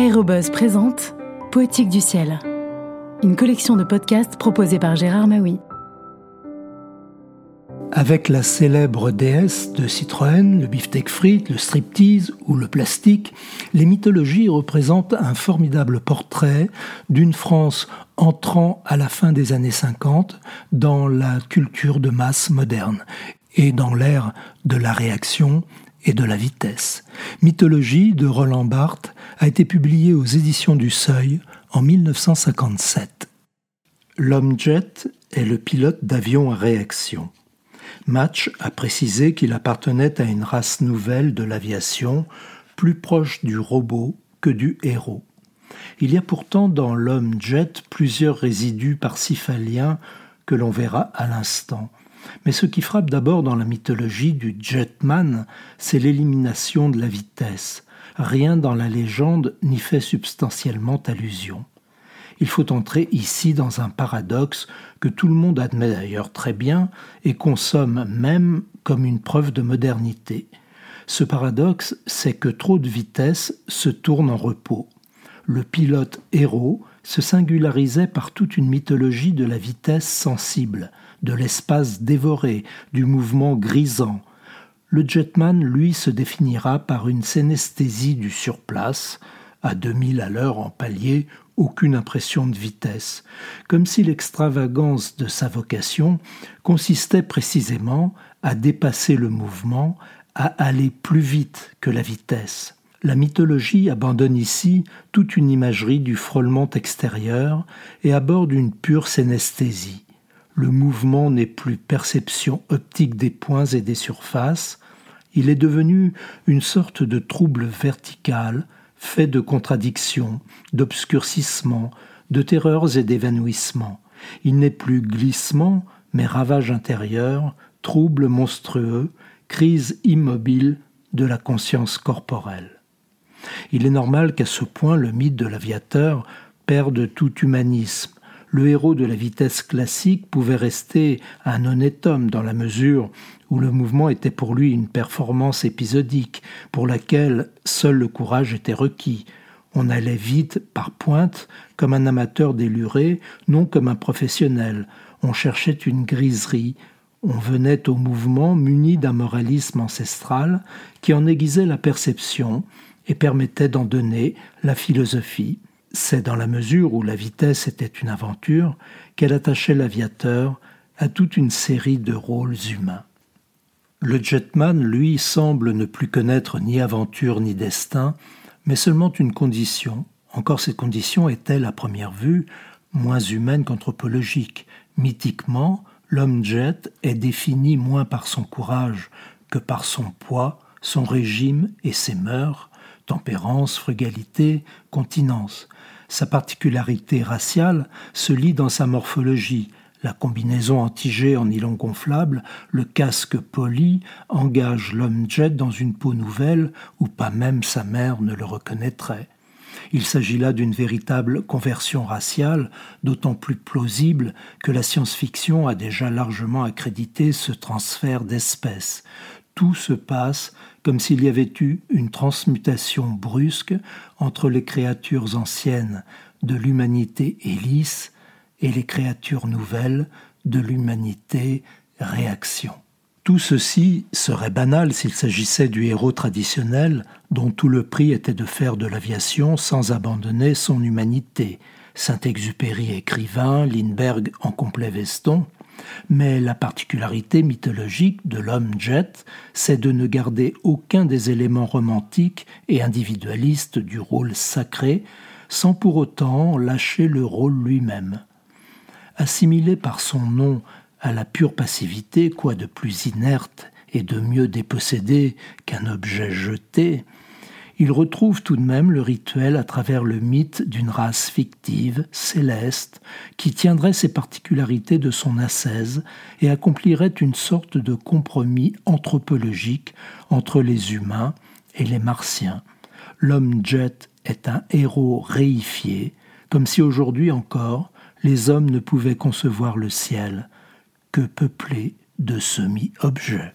Aérobuzz présente Poétique du ciel, une collection de podcasts proposée par Gérard Maui. Avec la célèbre déesse de Citroën, le beefsteak frites, le striptease ou le plastique, les mythologies représentent un formidable portrait d'une France entrant à la fin des années 50 dans la culture de masse moderne et dans l'ère de la réaction et de la vitesse. Mythologie de Roland Barthes a été publiée aux éditions du Seuil en 1957. L'homme jet est le pilote d'avion à réaction. Match a précisé qu'il appartenait à une race nouvelle de l'aviation, plus proche du robot que du héros. Il y a pourtant dans l'homme jet plusieurs résidus parcifaliens que l'on verra à l'instant. Mais ce qui frappe d'abord dans la mythologie du jetman, c'est l'élimination de la vitesse. Rien dans la légende n'y fait substantiellement allusion. Il faut entrer ici dans un paradoxe que tout le monde admet d'ailleurs très bien et consomme même comme une preuve de modernité. Ce paradoxe, c'est que trop de vitesse se tourne en repos. Le pilote héros se singularisait par toute une mythologie de la vitesse sensible, de l'espace dévoré, du mouvement grisant. Le jetman, lui, se définira par une synesthésie du surplace, à 2000 à l'heure en palier, aucune impression de vitesse, comme si l'extravagance de sa vocation consistait précisément à dépasser le mouvement, à aller plus vite que la vitesse. La mythologie abandonne ici toute une imagerie du frôlement extérieur et aborde une pure synesthésie le mouvement n'est plus perception optique des points et des surfaces, il est devenu une sorte de trouble vertical, fait de contradictions, d'obscurcissements, de terreurs et d'évanouissements. Il n'est plus glissement, mais ravage intérieur, trouble monstrueux, crise immobile de la conscience corporelle. Il est normal qu'à ce point le mythe de l'aviateur perde tout humanisme, le héros de la vitesse classique pouvait rester un honnête homme dans la mesure où le mouvement était pour lui une performance épisodique, pour laquelle seul le courage était requis. On allait vite par pointe, comme un amateur déluré, non comme un professionnel. On cherchait une griserie, on venait au mouvement muni d'un moralisme ancestral qui en aiguisait la perception et permettait d'en donner la philosophie, c'est dans la mesure où la vitesse était une aventure qu'elle attachait l'aviateur à toute une série de rôles humains. Le jetman, lui, semble ne plus connaître ni aventure ni destin, mais seulement une condition. Encore cette condition est-elle, à première vue, moins humaine qu'anthropologique. Mythiquement, l'homme jet est défini moins par son courage que par son poids, son régime et ses mœurs, tempérance, frugalité, continence. Sa particularité raciale se lit dans sa morphologie. La combinaison antigée en nylon gonflable, le casque poli, engage l'homme jet dans une peau nouvelle où pas même sa mère ne le reconnaîtrait. Il s'agit là d'une véritable conversion raciale, d'autant plus plausible que la science-fiction a déjà largement accrédité ce transfert d'espèces. Tout se passe comme s'il y avait eu une transmutation brusque entre les créatures anciennes de l'humanité hélice et les créatures nouvelles de l'humanité réaction. Tout ceci serait banal s'il s'agissait du héros traditionnel dont tout le prix était de faire de l'aviation sans abandonner son humanité. Saint-Exupéry écrivain, Lindbergh en complet veston, mais la particularité mythologique de l'homme jet, c'est de ne garder aucun des éléments romantiques et individualistes du rôle sacré, sans pour autant lâcher le rôle lui-même. Assimilé par son nom à la pure passivité, quoi de plus inerte et de mieux dépossédé qu'un objet jeté, il retrouve tout de même le rituel à travers le mythe d'une race fictive, céleste, qui tiendrait ses particularités de son ascèse et accomplirait une sorte de compromis anthropologique entre les humains et les martiens. L'homme jet est un héros réifié, comme si aujourd'hui encore les hommes ne pouvaient concevoir le ciel que peuplé de semi-objets.